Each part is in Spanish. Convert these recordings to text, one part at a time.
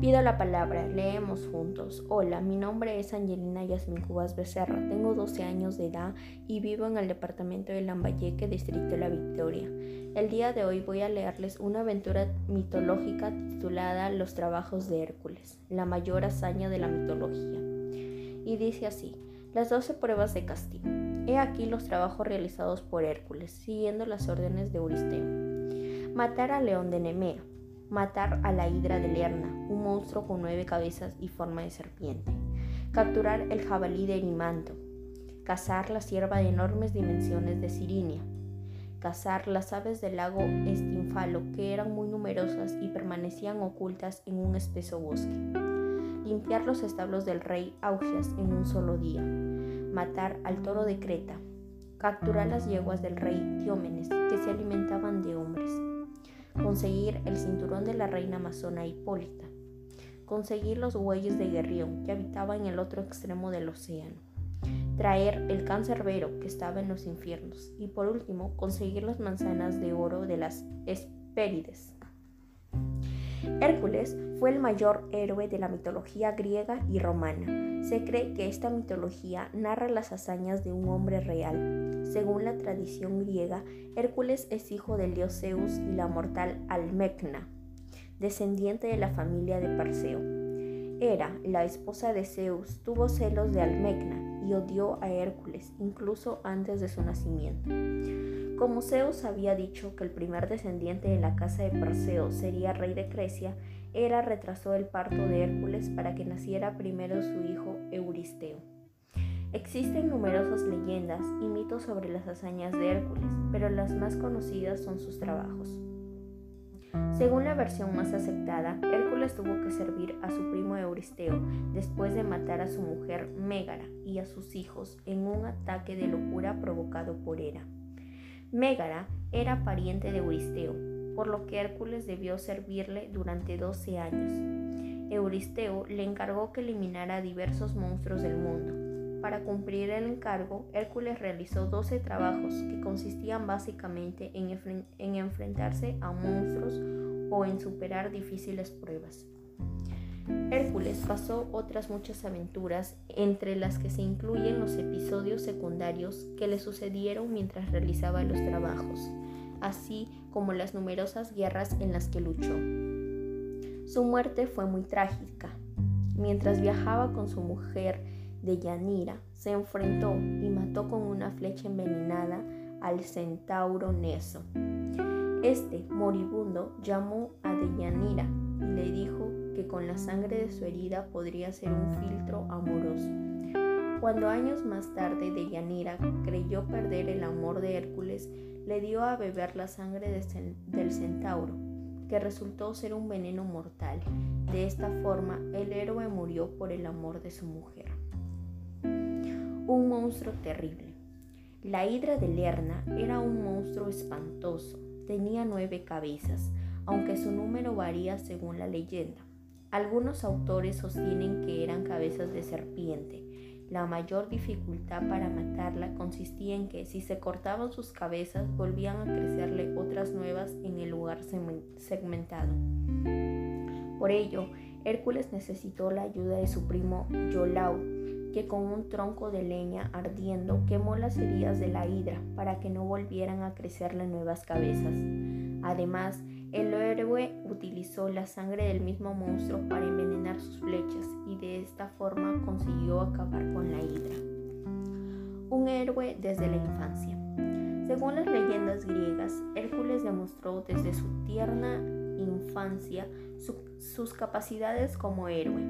Pido la palabra, leemos juntos. Hola, mi nombre es Angelina Yasmin Cubas Becerra, tengo 12 años de edad y vivo en el departamento de Lambayeque, distrito de La Victoria. El día de hoy voy a leerles una aventura mitológica titulada Los trabajos de Hércules, la mayor hazaña de la mitología. Y dice así, las 12 pruebas de castigo. He aquí los trabajos realizados por Hércules, siguiendo las órdenes de Euristeo. Matar al león de Nemea matar a la hidra de Lerna, un monstruo con nueve cabezas y forma de serpiente, capturar el jabalí de Erimanto, cazar la cierva de enormes dimensiones de Sirinia, cazar las aves del lago Estinfalo, que eran muy numerosas y permanecían ocultas en un espeso bosque, limpiar los establos del rey Augias en un solo día, matar al toro de Creta, capturar las yeguas del rey Diómenes, que se alimentaban conseguir el cinturón de la reina amazona Hipólita, conseguir los bueyes de Guerrión que habitaba en el otro extremo del océano, traer el cancerbero que estaba en los infiernos y por último conseguir las manzanas de oro de las Hespérides. Hércules fue el mayor héroe de la mitología griega y romana. Se cree que esta mitología narra las hazañas de un hombre real. Según la tradición griega, Hércules es hijo del dios Zeus y la mortal Almecna, descendiente de la familia de Perseo. Hera, la esposa de Zeus, tuvo celos de Almecna y odió a Hércules incluso antes de su nacimiento. Como Zeus había dicho que el primer descendiente de la casa de Perseo sería rey de Grecia, Hera retrasó el parto de Hércules para que naciera primero su hijo Euristeo. Existen numerosas leyendas y mitos sobre las hazañas de Hércules, pero las más conocidas son sus trabajos. Según la versión más aceptada, Hércules tuvo que servir a su primo Euristeo después de matar a su mujer Mégara y a sus hijos en un ataque de locura provocado por Hera. Mégara era pariente de Euristeo, por lo que Hércules debió servirle durante 12 años. Euristeo le encargó que eliminara diversos monstruos del mundo. Para cumplir el encargo, Hércules realizó 12 trabajos que consistían básicamente en, en enfrentarse a monstruos o en superar difíciles pruebas. Hércules pasó otras muchas aventuras, entre las que se incluyen los episodios secundarios que le sucedieron mientras realizaba los trabajos, así como las numerosas guerras en las que luchó. Su muerte fue muy trágica. Mientras viajaba con su mujer de Yanira, se enfrentó y mató con una flecha envenenada al centauro Neso. Este, moribundo, llamó a Deyanira y le dijo con la sangre de su herida podría ser un filtro amoroso. Cuando años más tarde Deyanira creyó perder el amor de Hércules, le dio a beber la sangre del centauro, que resultó ser un veneno mortal. De esta forma, el héroe murió por el amor de su mujer. Un monstruo terrible. La hidra de Lerna era un monstruo espantoso. Tenía nueve cabezas, aunque su número varía según la leyenda. Algunos autores sostienen que eran cabezas de serpiente. La mayor dificultad para matarla consistía en que si se cortaban sus cabezas volvían a crecerle otras nuevas en el lugar segmentado. Por ello, Hércules necesitó la ayuda de su primo Yolau, que con un tronco de leña ardiendo quemó las heridas de la hidra para que no volvieran a crecerle nuevas cabezas. Además, el héroe utilizó la sangre del mismo monstruo para envenenar sus flechas y de esta forma consiguió acabar con la hidra. Un héroe desde la infancia. Según las leyendas griegas, Hércules demostró desde su tierna infancia sus capacidades como héroe.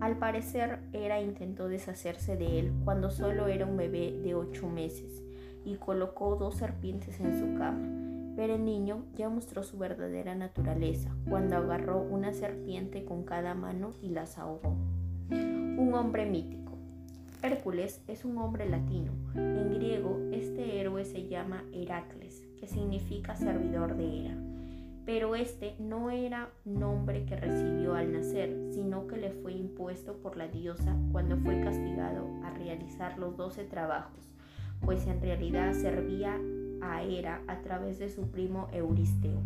Al parecer, Hera intentó deshacerse de él cuando solo era un bebé de ocho meses y colocó dos serpientes en su cama pero el niño ya mostró su verdadera naturaleza cuando agarró una serpiente con cada mano y las ahogó. Un hombre mítico. Hércules es un hombre latino. En griego, este héroe se llama Heracles, que significa servidor de Hera. Pero este no era nombre que recibió al nacer, sino que le fue impuesto por la diosa cuando fue castigado a realizar los doce trabajos, pues en realidad servía a Hera a través de su primo Euristeo.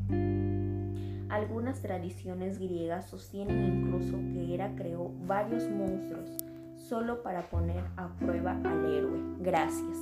Algunas tradiciones griegas sostienen incluso que Hera creó varios monstruos solo para poner a prueba al héroe. Gracias.